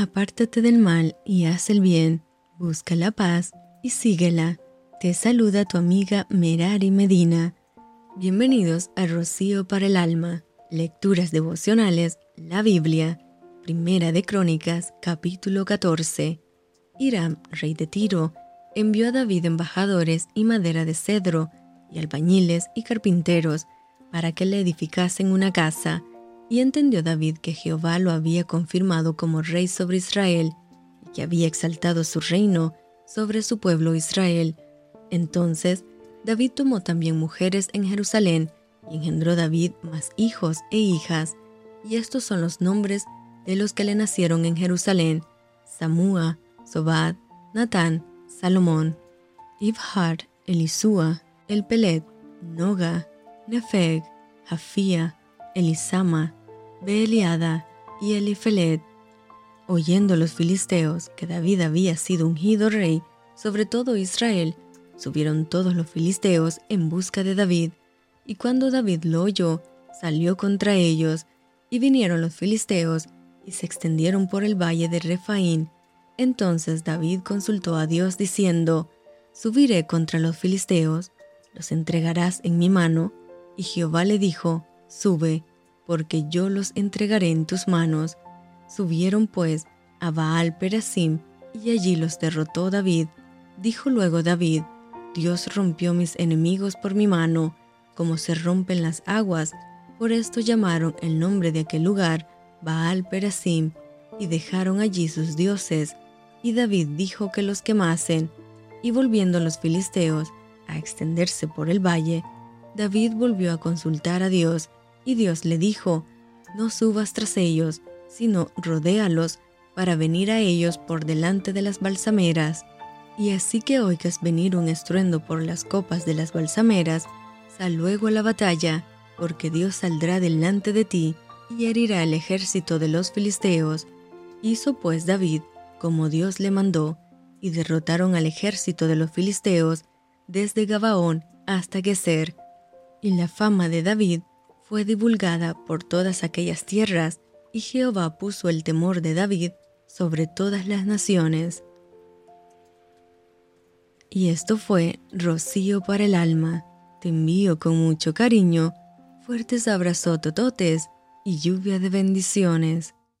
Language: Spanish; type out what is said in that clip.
Apártate del mal y haz el bien, busca la paz y síguela. Te saluda tu amiga Merari Medina. Bienvenidos a Rocío para el Alma, Lecturas Devocionales, la Biblia, Primera de Crónicas, capítulo 14. Hiram, rey de Tiro, envió a David embajadores y madera de cedro, y albañiles y carpinteros, para que le edificasen una casa, y entendió David que Jehová lo había confirmado como rey sobre Israel, y que había exaltado su reino sobre su pueblo Israel. Entonces David tomó también mujeres en Jerusalén, y engendró David más hijos e hijas, y estos son los nombres de los que le nacieron en Jerusalén, Samúa, Sobad, Natán, Salomón, Ibhar, Elisúa, Elpelet, Noga, Nefeg, Jafía, Elisama, Beeliada y Elifelet. Oyendo los filisteos que David había sido ungido rey sobre todo Israel, subieron todos los filisteos en busca de David, y cuando David lo oyó, salió contra ellos, y vinieron los filisteos, y se extendieron por el valle de Refaín. Entonces David consultó a Dios diciendo, Subiré contra los filisteos, los entregarás en mi mano. Y Jehová le dijo, Sube, porque yo los entregaré en tus manos. Subieron pues a Baal Perasim, y allí los derrotó David. Dijo luego David, Dios rompió mis enemigos por mi mano, como se rompen las aguas. Por esto llamaron el nombre de aquel lugar Baal Perasim, y dejaron allí sus dioses. Y David dijo que los quemasen. Y volviendo los filisteos a extenderse por el valle, David volvió a consultar a Dios y Dios le dijo, no subas tras ellos, sino rodéalos para venir a ellos por delante de las balsameras. Y así que oigas venir un estruendo por las copas de las balsameras, sal luego a la batalla, porque Dios saldrá delante de ti y herirá el ejército de los filisteos. Hizo pues David como Dios le mandó, y derrotaron al ejército de los filisteos desde Gabaón hasta Geser. Y la fama de David fue divulgada por todas aquellas tierras, y Jehová puso el temor de David sobre todas las naciones. Y esto fue Rocío para el alma. Te envío con mucho cariño, fuertes abrazos tototes y lluvia de bendiciones.